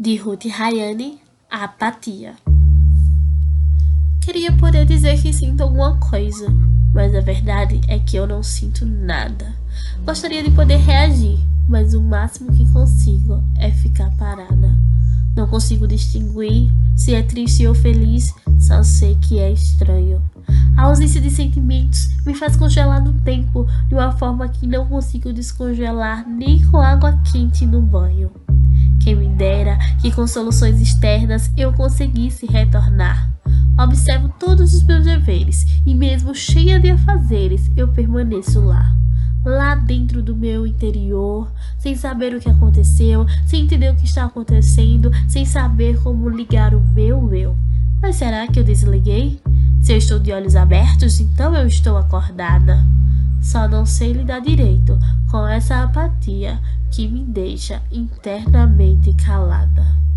de Ruth Rayane, apatia. Queria poder dizer que sinto alguma coisa, mas a verdade é que eu não sinto nada. Gostaria de poder reagir, mas o máximo que consigo é ficar parada. Não consigo distinguir se é triste ou feliz, só sei que é estranho. A ausência de sentimentos me faz congelar no tempo de uma forma que não consigo descongelar nem com água quente no banho. Quem me dera que com soluções externas eu conseguisse retornar. Observo todos os meus deveres e mesmo cheia de afazeres eu permaneço lá. Lá dentro do meu interior, sem saber o que aconteceu, sem entender o que está acontecendo, sem saber como ligar o meu eu. Mas será que eu desliguei? Se eu estou de olhos abertos, então eu estou acordada. Só não sei lidar direito com essa apatia que me deixa internamente calada.